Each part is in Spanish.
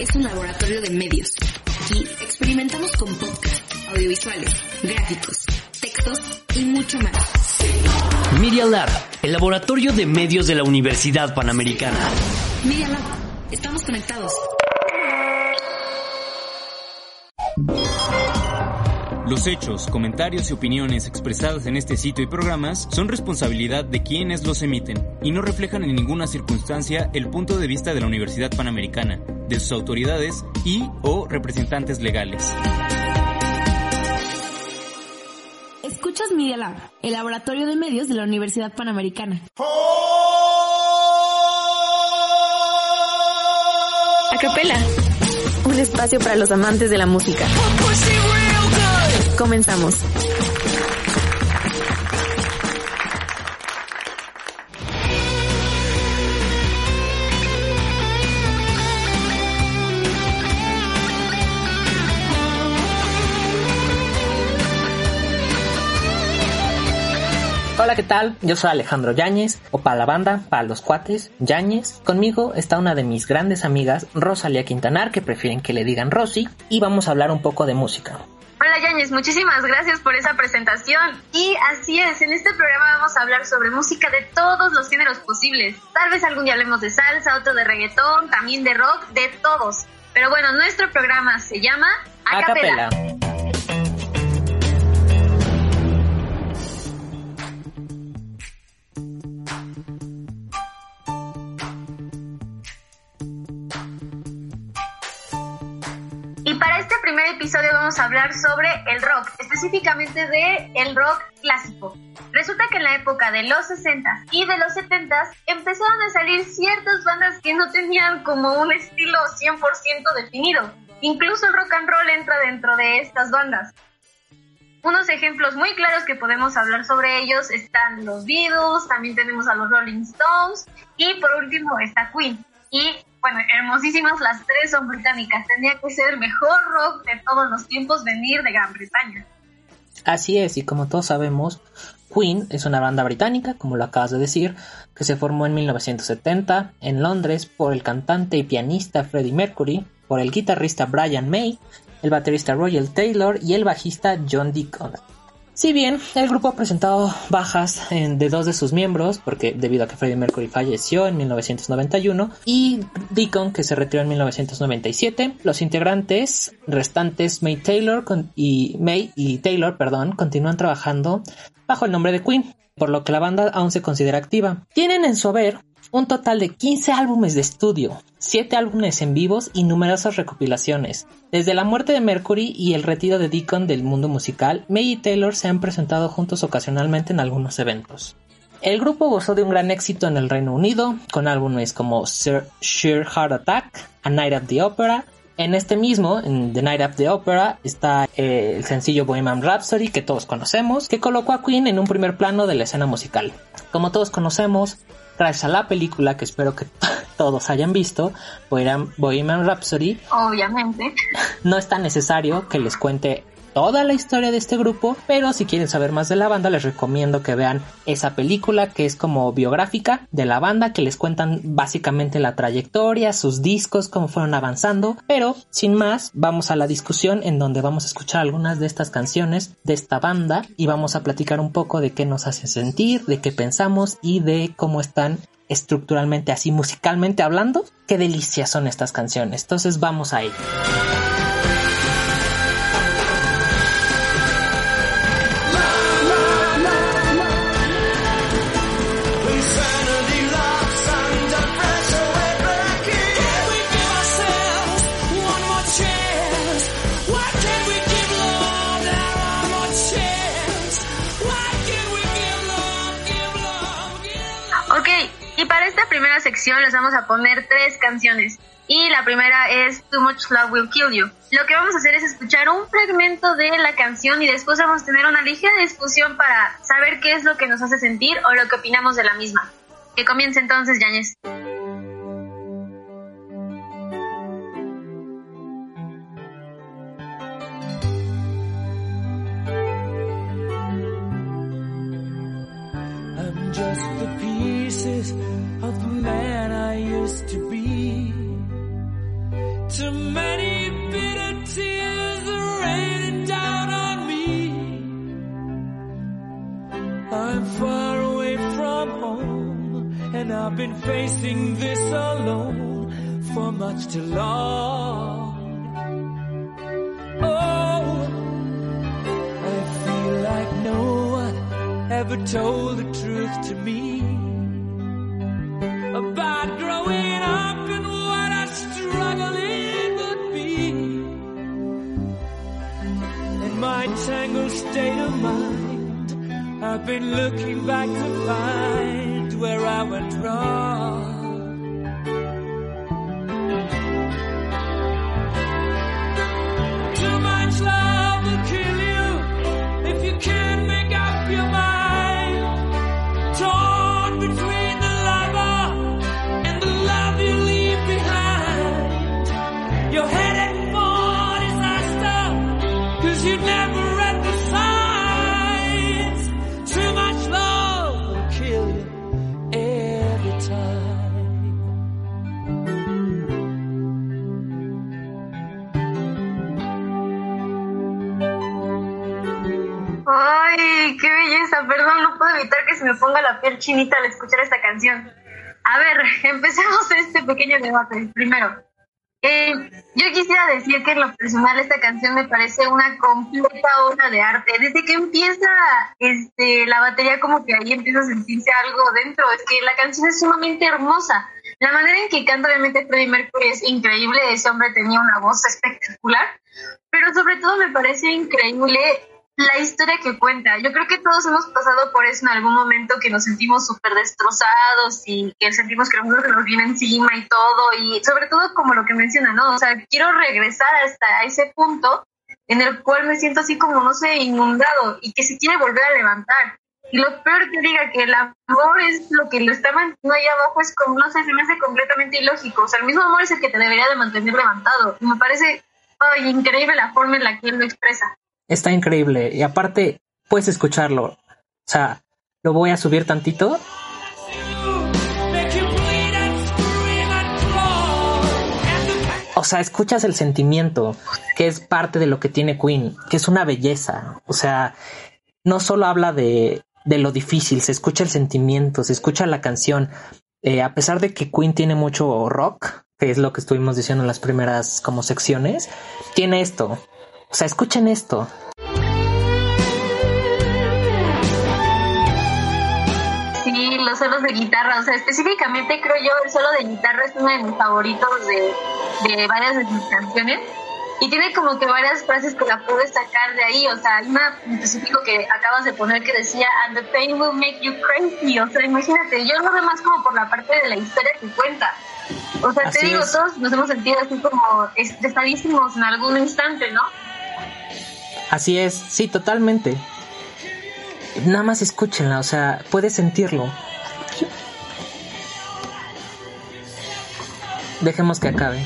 es un laboratorio de medios. Aquí experimentamos con podcasts, audiovisuales, gráficos, textos y mucho más. Media Lab, el laboratorio de medios de la Universidad Panamericana. Media Lab, estamos conectados. Los hechos, comentarios y opiniones expresadas en este sitio y programas son responsabilidad de quienes los emiten y no reflejan en ninguna circunstancia el punto de vista de la Universidad Panamericana, de sus autoridades y o representantes legales. Escuchas Media Lab, el laboratorio de medios de la Universidad Panamericana. Acapela, un espacio para los amantes de la música. Comenzamos. Hola, ¿qué tal? Yo soy Alejandro Yáñez, o para la banda, para los cuates, Yáñez. Conmigo está una de mis grandes amigas, Rosalía Quintanar, que prefieren que le digan Rosy, y vamos a hablar un poco de música. Hola Yáñez, muchísimas gracias por esa presentación. Y así es, en este programa vamos a hablar sobre música de todos los géneros posibles. Tal vez algún día hablemos de salsa, otro de reggaetón, también de rock, de todos. Pero bueno, nuestro programa se llama Acapela. Acapela. Episodio vamos a hablar sobre el rock, específicamente de el rock clásico. Resulta que en la época de los 60 y de los 70 empezaron a salir ciertas bandas que no tenían como un estilo 100% definido. Incluso el rock and roll entra dentro de estas bandas. Unos ejemplos muy claros que podemos hablar sobre ellos están los Beatles, también tenemos a los Rolling Stones y por último está Queen. Y bueno, hermosísimas las tres son británicas. Tenía que ser el mejor rock de todos los tiempos venir de Gran Bretaña. Así es, y como todos sabemos, Queen es una banda británica, como lo acabas de decir, que se formó en 1970 en Londres por el cantante y pianista Freddie Mercury, por el guitarrista Brian May, el baterista Royal Taylor y el bajista John Deacon. Si bien el grupo ha presentado bajas de dos de sus miembros, porque debido a que Freddie Mercury falleció en 1991 y Deacon que se retiró en 1997, los integrantes restantes May Taylor y May y Taylor, perdón, continúan trabajando bajo el nombre de Queen, por lo que la banda aún se considera activa. Tienen en su haber un total de 15 álbumes de estudio, 7 álbumes en vivos y numerosas recopilaciones. Desde la muerte de Mercury y el retiro de Deacon del mundo musical, May y Taylor se han presentado juntos ocasionalmente en algunos eventos. El grupo gozó de un gran éxito en el Reino Unido, con álbumes como Sir Heart Attack, A Night at the Opera. En este mismo, en The Night at the Opera, está eh, el sencillo Bohemian Rhapsody que todos conocemos, que colocó a Queen en un primer plano de la escena musical. Como todos conocemos, gracias a la película que espero que todos hayan visto, Bohemian Rhapsody, Obviamente. no es tan necesario que les cuente toda la historia de este grupo, pero si quieren saber más de la banda les recomiendo que vean esa película que es como biográfica de la banda que les cuentan básicamente la trayectoria, sus discos, cómo fueron avanzando, pero sin más vamos a la discusión en donde vamos a escuchar algunas de estas canciones de esta banda y vamos a platicar un poco de qué nos hace sentir, de qué pensamos y de cómo están estructuralmente así musicalmente hablando, qué delicias son estas canciones. Entonces vamos a ello. Primera sección les vamos a poner tres canciones. Y la primera es Too Much Love Will Kill You. Lo que vamos a hacer es escuchar un fragmento de la canción y después vamos a tener una ligera discusión para saber qué es lo que nos hace sentir o lo que opinamos de la misma. Que comience entonces, Yañez. Facing this alone for much too long. Oh, I feel like no one ever told the truth to me about growing up and what I struggle it would be. In my tangled state of mind, I've been looking back to find where I went wrong. Evitar que se me ponga la piel chinita al escuchar esta canción. A ver, empecemos este pequeño debate. Primero, eh, yo quisiera decir que en lo personal esta canción me parece una completa obra de arte. Desde que empieza este, la batería como que ahí empieza a sentirse algo dentro. Es que la canción es sumamente hermosa. La manera en que canta obviamente Freddie Mercury es increíble. Ese hombre tenía una voz espectacular. Pero sobre todo me parece increíble la historia que cuenta. Yo creo que todos hemos pasado por eso en algún momento que nos sentimos súper destrozados y que sentimos que el mundo nos viene encima y todo. Y sobre todo como lo que menciona, ¿no? O sea, quiero regresar hasta ese punto en el cual me siento así como, no sé, inundado y que se quiere volver a levantar. Y lo peor que diga que el amor es lo que lo está manteniendo ahí abajo es como, no sé, se me hace completamente ilógico. O sea, el mismo amor es el que te debería de mantener levantado. Y me parece increíble la forma en la que él lo expresa. Está increíble. Y aparte, puedes escucharlo. O sea, lo voy a subir tantito. O sea, escuchas el sentimiento, que es parte de lo que tiene Queen, que es una belleza. O sea, no solo habla de, de lo difícil, se escucha el sentimiento, se escucha la canción. Eh, a pesar de que Queen tiene mucho rock, que es lo que estuvimos diciendo en las primeras como secciones, tiene esto. O sea, escuchen esto. Sí, los solos de guitarra, o sea, específicamente creo yo el solo de guitarra es uno de mis favoritos de, de varias de sus canciones. Y tiene como que varias frases que la pude sacar de ahí, o sea, hay una en específico que acabas de poner que decía, and the pain will make you crazy, o sea, imagínate, yo lo veo más como por la parte de la historia que cuenta. O sea, Así te digo, es. todos nos hemos sentido así como estresadísimos en algún instante, ¿no? Así es, sí, totalmente. Nada más escúchenla, o sea, puedes sentirlo. Dejemos que acabe.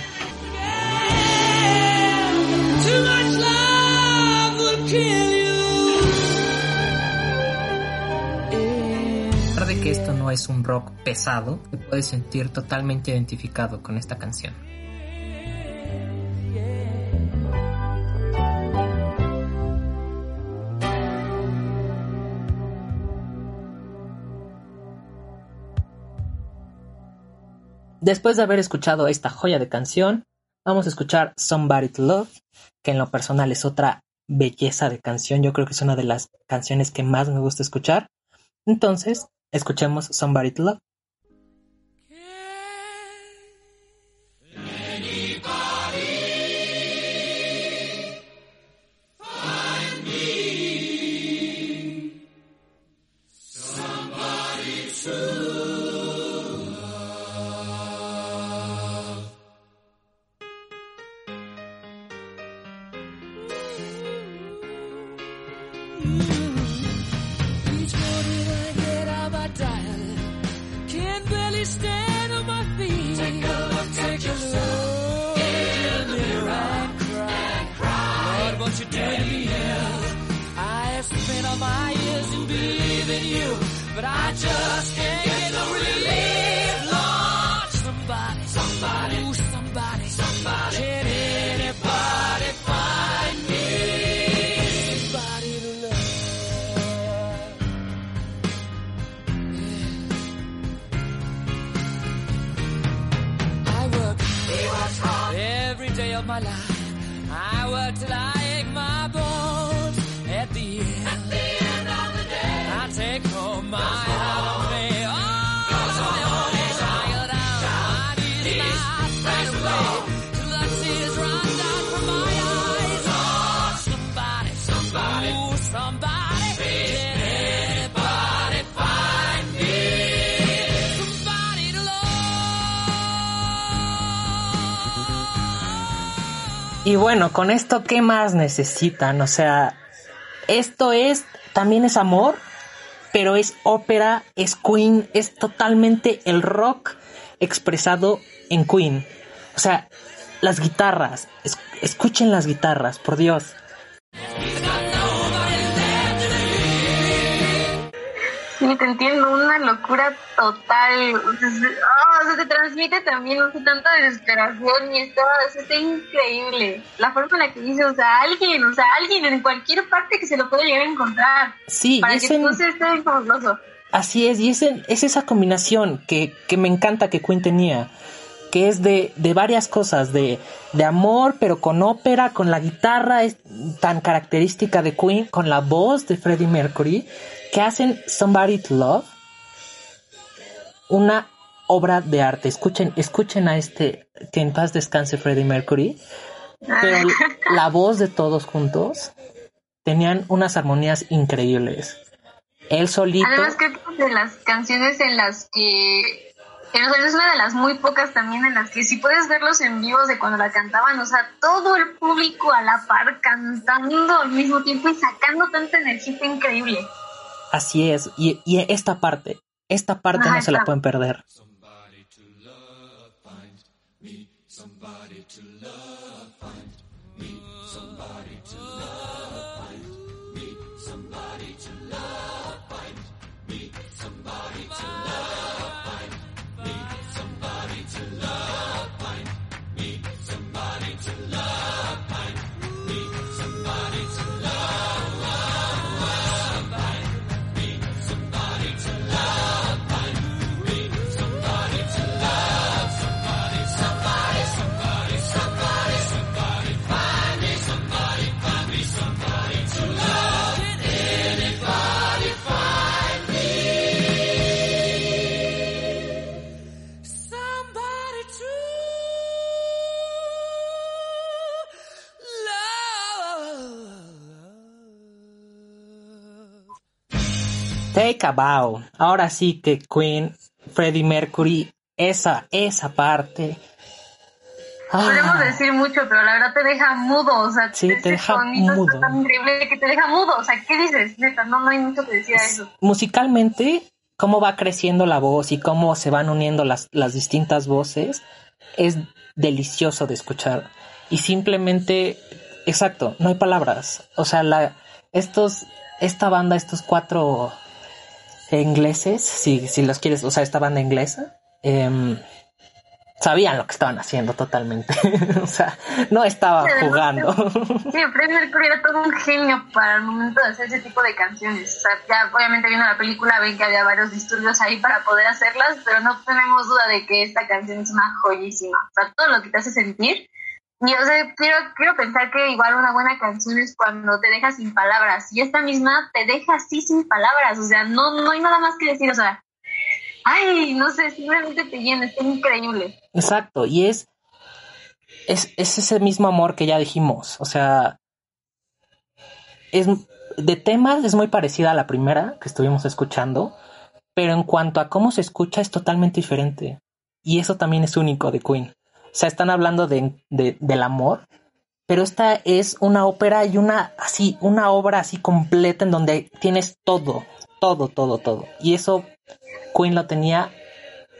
Que esto no es un rock pesado, te puedes sentir totalmente identificado con esta canción. Después de haber escuchado esta joya de canción, vamos a escuchar Somebody to Love, que en lo personal es otra belleza de canción. Yo creo que es una de las canciones que más me gusta escuchar. Entonces, escuchemos Somebody to Love. Y bueno, con esto, ¿qué más necesitan? O sea, esto es, también es amor, pero es ópera, es Queen, es totalmente el rock expresado en Queen. O sea, las guitarras, es- escuchen las guitarras, por Dios. Sí, te entiendo, una locura total. O sea, se, ah, o sea, te transmite también no sé, tanta desesperación y está, o sea, está increíble. La forma en la que dice, o sea, alguien, o sea, alguien en cualquier parte que se lo puede llegar a encontrar. Sí, para y que en- tú seas tan fabuloso. Así es, y es, en- es esa combinación que, que me encanta que Queen tenía, que es de, de varias cosas, de, de amor, pero con ópera, con la guitarra es tan característica de Queen, con la voz de Freddie Mercury, que hacen Somebody to Love una obra de arte. Escuchen, escuchen a este, que en paz descanse Freddie Mercury, pero la voz de todos juntos tenían unas armonías increíbles. Él solito. Además, que es de las canciones en las que. es una de las muy pocas también en las que si puedes verlos en vivos de cuando la cantaban, o sea, todo el público a la par cantando al mismo tiempo y sacando tanta energía, increíble. Así es, y, y esta parte, esta parte Ajá, no se la pueden perder. Ahora sí que Queen, Freddie Mercury, esa, esa parte. Ah, Podemos decir mucho, pero la verdad te deja mudo, o sea, Sí, te deja está mudo. tan increíble que te deja mudo, o sea, ¿qué dices? Neta, no, no hay mucho que decir a eso. musicalmente, cómo va creciendo la voz y cómo se van uniendo las, las distintas voces, es delicioso de escuchar. Y simplemente, exacto, no hay palabras. O sea, la, estos, esta banda, estos cuatro ingleses, si, si los quieres, o sea, esta banda inglesa, em, sabían lo que estaban haciendo totalmente. o sea, no estaba Sí, jugando. Sí, Freddie Mercury era todo un genio para el momento de hacer ese tipo de canciones. O sea, ya obviamente viendo la película ven que había varios disturbios ahí para poder hacerlas, pero no tenemos duda de que esta canción es una joyísima. O sea, todo lo que te hace sentir. Y o sea, quiero, quiero pensar que igual una buena canción es cuando te deja sin palabras. Y esta misma te deja así sin palabras. O sea, no, no hay nada más que decir. O sea, ay, no sé, simplemente te llena, está increíble. Exacto, y es, es, es ese mismo amor que ya dijimos. O sea, es de temas es muy parecida a la primera que estuvimos escuchando, pero en cuanto a cómo se escucha es totalmente diferente. Y eso también es único de Queen. O sea, están hablando de, de- del amor, pero esta es una ópera y una así, una obra así completa en donde tienes todo, todo, todo, todo. Y eso Queen lo tenía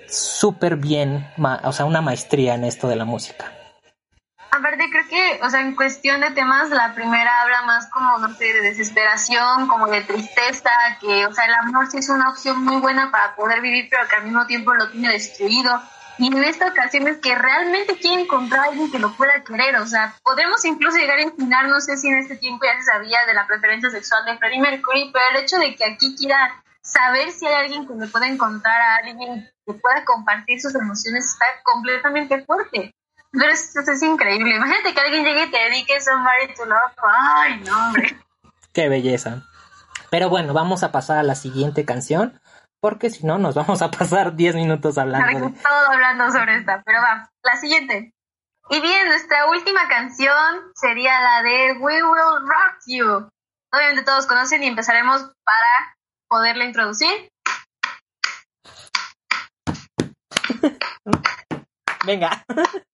súper bien, o sea, una maestría en esto de la música. Aparte creo que, o sea, en cuestión de temas, la primera habla más como, no sé, de desesperación, como de tristeza, que, o sea, el amor sí es una opción muy buena para poder vivir, pero que al mismo tiempo lo tiene destruido. Y en esta ocasión es que realmente quiere encontrar a alguien que lo pueda querer, o sea, podemos incluso llegar a imaginar, no sé si en este tiempo ya se sabía de la preferencia sexual de Freddie Mercury, pero el hecho de que aquí quiera saber si hay alguien que le pueda encontrar a alguien que pueda compartir sus emociones está completamente fuerte. Pero es, es increíble. Imagínate que alguien llegue y te dedique Somebody to Love. Ay, no, hombre. Qué belleza. Pero bueno, vamos a pasar a la siguiente canción, porque si no, nos vamos a pasar 10 minutos hablando de... Todo hablando sobre esta, pero va, la siguiente. Y bien, nuestra última canción sería la de We Will Rock You. Obviamente todos conocen y empezaremos para poderla introducir. Venga.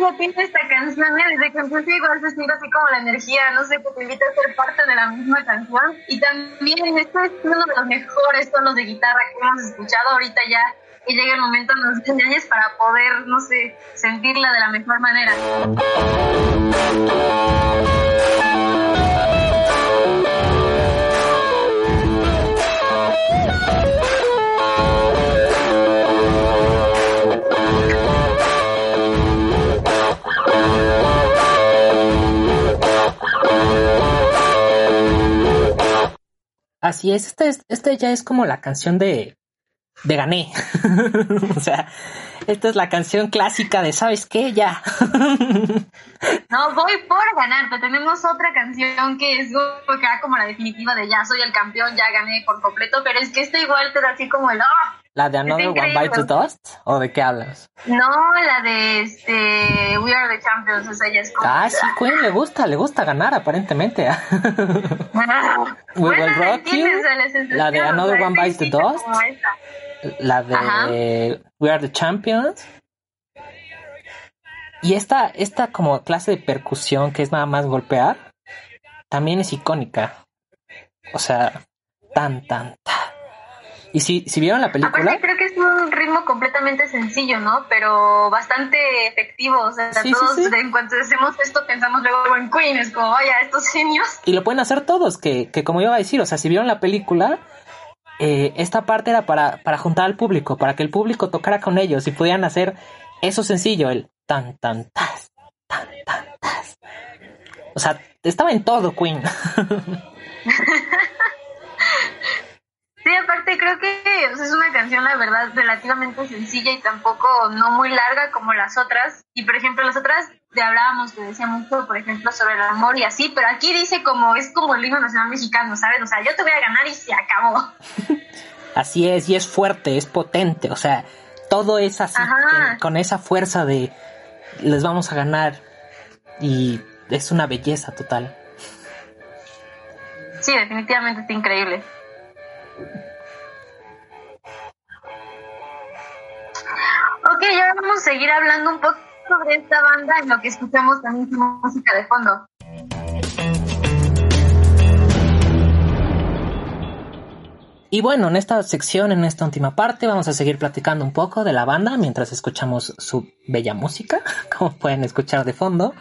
potencia tiene esta canción. ¿eh? Desde que empecé igual se siente así como la energía, no sé, que te invita a ser parte de la misma canción. Y también esto es uno de los mejores tonos de guitarra que hemos escuchado ahorita ya. Que llega el momento en los años para poder, no sé, sentirla de la mejor manera. Así es, este, es- este ya es como la canción de, de gané. o sea, esta es la canción clásica de, ¿sabes qué? Ya. No, voy por ganarte. Tenemos otra canción que es como, la definitiva de ya soy el campeón, ya gané por completo, pero es que esta igual te da así como el ¡ah! ¿La de Another One. Bite to Dust? ¿O de qué hablas? No, la de este We Are the Champions, o sea, ya es como. Ah, sí, Queen le gusta, le gusta ganar aparentemente. We Will Rock You, la de Another One the sencilla Dust. la de Ajá. We Are the Champions. Y esta, esta como clase de percusión que es nada más golpear, también es icónica. O sea, tan, tan, tan. Y si, si vieron la película, Aparte creo que es un ritmo completamente sencillo, ¿no? Pero bastante efectivo. O sea, Sí, sí, todos sí. en cuanto hacemos esto pensamos luego en Queen. Es como, vaya, estos genios. y lo pueden hacer todos, que, que como iba a decir, o sea, si vieron la película, eh, esta parte era para, para juntar al público, para que el público tocara con ellos y pudieran hacer eso sencillo, el tan, tan, tas, tan, tan, tas. O sea, estaba en todo Queen. Sí, aparte creo que o sea, es una canción, la verdad, relativamente sencilla y tampoco no muy larga como las otras. Y por ejemplo, las otras te hablábamos que decía mucho, por ejemplo, sobre el amor y así, pero aquí dice como, es como el himno nacional mexicano, ¿sabes? O sea, yo te voy a ganar y se acabó. Así es, y es fuerte, es potente, o sea, todo es así, en- con esa fuerza de les vamos a ganar y es una belleza total. Sí, definitivamente está increíble. Ok, ahora vamos a seguir hablando un poco sobre esta banda en lo que escuchamos también su música de fondo. Y bueno, en esta sección, en esta última parte, vamos a seguir platicando un poco de la banda mientras escuchamos su bella música, como pueden escuchar de fondo.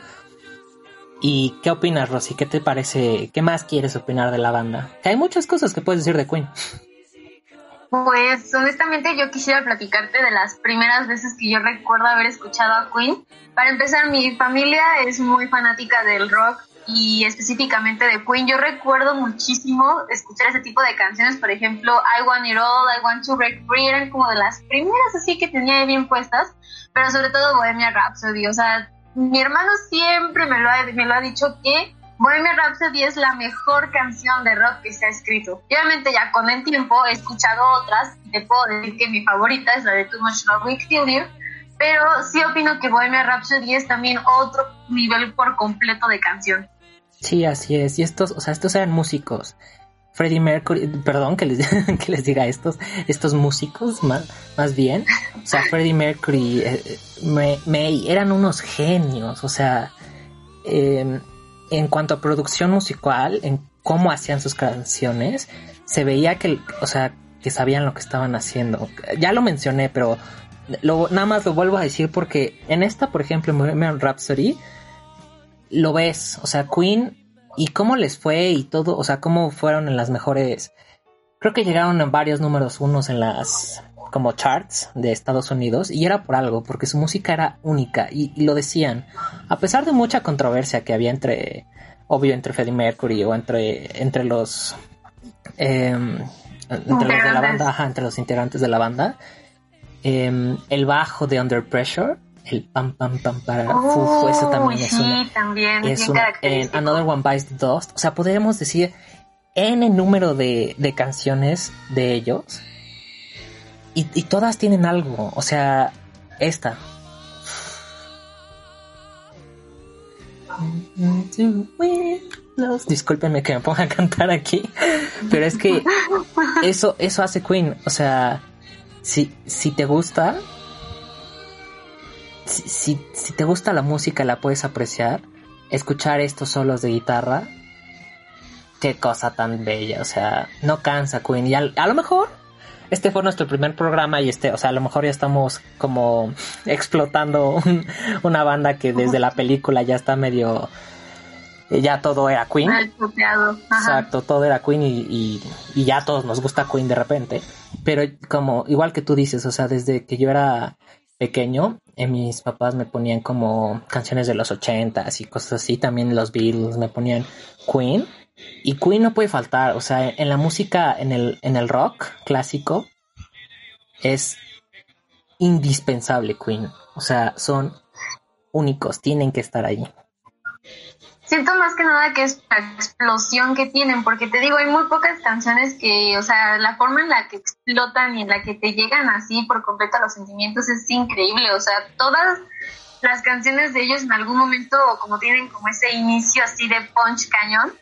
¿Y qué opinas, Rosy? ¿Qué te parece? ¿Qué más quieres opinar de la banda? Que hay muchas cosas que puedes decir de Queen. Pues honestamente yo quisiera platicarte de las primeras veces que yo recuerdo haber escuchado a Queen. Para empezar, mi familia es muy fanática del rock y específicamente de Queen. Yo recuerdo muchísimo escuchar ese tipo de canciones, por ejemplo, I Want It All, I Want to Break Free, eran como de las primeras así que tenía bien puestas, pero sobre todo Bohemia Rhapsody, o sea, mi hermano siempre me lo ha, me lo ha dicho que Bohemian Rhapsody es la mejor canción de rock que se ha escrito. Obviamente ya con el tiempo he escuchado otras y te puedo decir que mi favorita es la de Too Much Love Will Kill pero sí opino que Bohemian Rhapsody es también otro nivel por completo de canción. Sí, así es. Y estos, o sea, estos eran músicos. Freddie Mercury, perdón que les, que les diga estos, estos músicos más, más bien. O sea, Freddie Mercury, eh, May, May, eran unos genios. O sea, eh, en cuanto a producción musical, en cómo hacían sus canciones, se veía que, o sea, que sabían lo que estaban haciendo. Ya lo mencioné, pero nada más lo vuelvo a decir porque en esta, por ejemplo, en Rhapsody, lo ves, o sea, Queen y cómo les fue y todo, o sea, cómo fueron en las mejores, creo que llegaron a varios números unos en las como charts de Estados Unidos y era por algo, porque su música era única y, y lo decían, a pesar de mucha controversia que había entre, obvio, entre Freddie Mercury o entre, entre los, eh, entre los de la banda, ajá, entre los integrantes de la banda, eh, el bajo de Under Pressure, el pam pam pam para Oh, uf, eso también es sí, una, también, es bien una- en. Another One Bites the Dust, o sea, podríamos decir n número de, de canciones de ellos y, y todas tienen algo, o sea, esta. Discúlpenme que me ponga a cantar aquí, pero es que eso, eso hace Queen, o sea, si, si te gusta, si, si, si te gusta la música, la puedes apreciar, escuchar estos solos de guitarra, qué cosa tan bella, o sea, no cansa Queen. Y al- a, lo mejor este fue nuestro primer programa y este, o sea, a lo mejor ya estamos como explotando un- una banda que desde la película ya está medio, ya todo era Queen. Exacto, todo era Queen y, y, y ya a todos nos gusta Queen de repente. Pero como, igual que tú dices, o sea, desde que yo era pequeño, eh, mis papás me ponían como canciones de los ochentas y cosas así, también los Beatles me ponían Queen. Y Queen no puede faltar, o sea, en la música, en el, en el rock clásico, es indispensable Queen. O sea, son únicos, tienen que estar ahí. Siento más que nada que es la explosión que tienen, porque te digo, hay muy pocas canciones que, o sea, la forma en la que explotan y en la que te llegan así por completo a los sentimientos es increíble. O sea, todas las canciones de ellos en algún momento, como tienen como ese inicio así de punch cañón.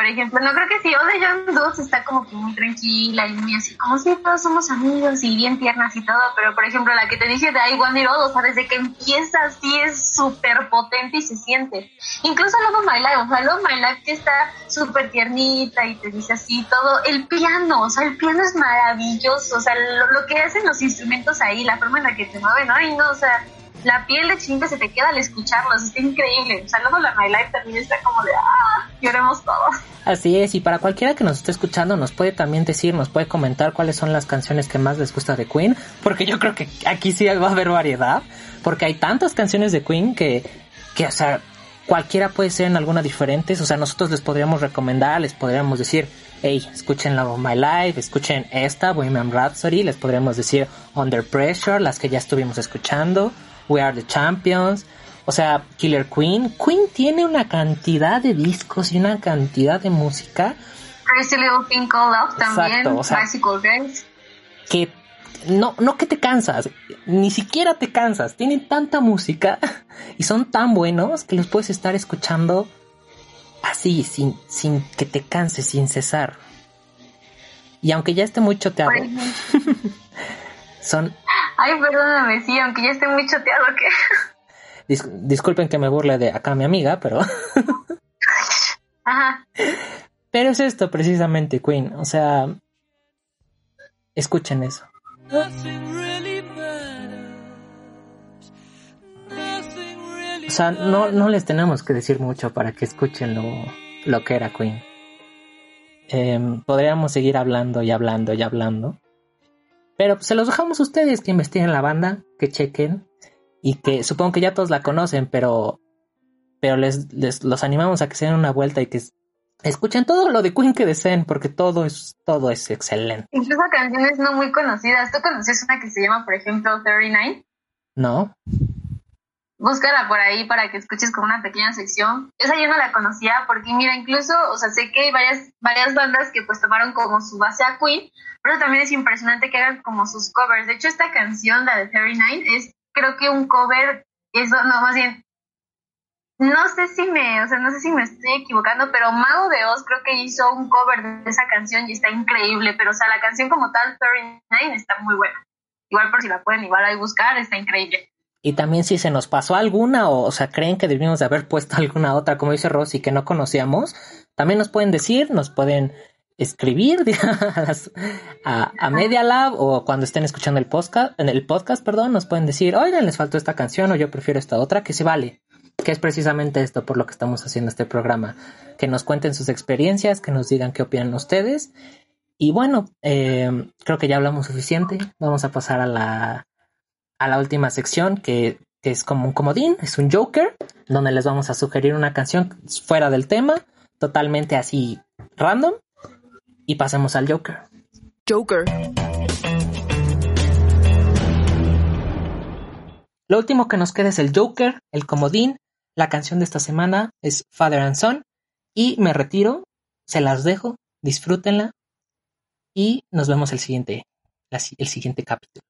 Por ejemplo, no creo que si the Young Dudes está como que muy tranquila y muy así, como si todos somos amigos y bien tiernas y todo, pero por ejemplo, la que te dije de I Want It o sea, desde que empieza así es súper potente y se siente. Incluso Love My Life, o sea, Love My Life que está súper tiernita y te dice así todo. El piano, o sea, el piano es maravilloso, o sea, lo, lo que hacen los instrumentos ahí, la forma en la que te mueven, ay no, o sea, la piel de chinga se te queda al escucharlos, está increíble. O sea, Love of My Life también está como de, ah, lloremos todos. Así es, y para cualquiera que nos esté escuchando nos puede también decir, nos puede comentar cuáles son las canciones que más les gusta de Queen, porque yo creo que aquí sí va a haber variedad, porque hay tantas canciones de Queen que, que o sea, cualquiera puede ser en alguna diferente, o sea, nosotros les podríamos recomendar, les podríamos decir, hey, escuchen of My Life, escuchen esta, Bohemian Rhapsody, les podríamos decir Under Pressure, las que ya estuvimos escuchando, We Are the Champions, o sea, Killer Queen. Queen tiene una cantidad de discos y una cantidad de música Crazy Little Thing Called Love también, Exacto, o sea- Bicycle que no, no que te cansas, ni siquiera te cansas. Tienen tanta música y son tan buenos que los puedes estar escuchando así, sin, sin que te canses, sin cesar. Y aunque ya esté muy choteado. son... Ay, perdóname, sí, aunque ya esté muy choteado que... dis- disculpen que me burle de acá mi amiga, pero... Ajá. Pero es esto precisamente, Queen. O sea, escuchen eso. O sea, no, no les tenemos que decir mucho para que escuchen lo, lo que era Queen. Em, podríamos seguir hablando y hablando y hablando. Pero pues, se los dejamos a ustedes que investiguen la banda, que chequen. Y que supongo que ya todos la conocen, pero pero les, les los animamos a que se den una vuelta y que escuchen todo lo de Queen que deseen, porque todo es, todo es excelente, Incluso canciones no muy conocidas. ¿Tú conoces una que se llama, por ejemplo, 39? ¿no? Búscala por ahí para que escuches como una pequeña sección. Esa yo no la conocía porque, mira, incluso, o sea, sé que hay varias, varias bandas que pues tomaron como su base a Queen, pero también es impresionante que hagan como sus covers. De hecho, esta canción, la de 39, es creo que un cover, eso, no, más bien, no sé si me, o sea, no sé si me estoy equivocando, pero Mago de Oz creo que hizo un cover de esa canción y está increíble, pero o sea, la canción como tal, 39, está muy buena. Igual por si la pueden igual ahí buscar, está increíble. Y también si se nos pasó alguna o, o sea, creen que debimos de haber puesto alguna otra, como dice Rosy, que no conocíamos, también nos pueden decir, nos pueden escribir a, a Media Lab o cuando estén escuchando el podcast, en el podcast, perdón, nos pueden decir, oigan, les faltó esta canción o yo prefiero esta otra, que se vale. Que es precisamente esto por lo que estamos haciendo este programa. Que nos cuenten sus experiencias, que nos digan qué opinan ustedes. Y bueno, eh, creo que ya hablamos suficiente. Vamos a pasar a la, a la última sección que, es como un comodín, es un Joker, donde les vamos a sugerir una canción fuera del tema, totalmente así random. Y pasemos al Joker. Joker. Lo último que nos queda es el Joker, el comodín. La canción de esta semana es Father and Son. Y me retiro, se las dejo, disfrútenla. Y nos vemos el siguiente, el siguiente capítulo.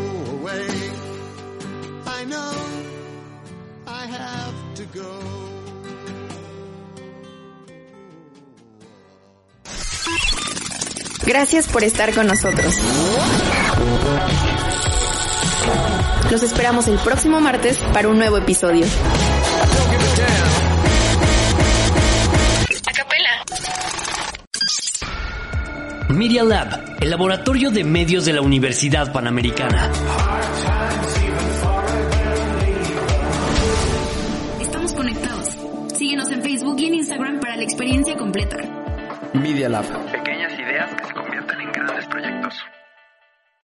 go. Gracias por estar con nosotros. Los esperamos el próximo martes para un nuevo episodio. Media Lab, el laboratorio de medios de la Universidad Panamericana. Experiencia completa. Media Lab.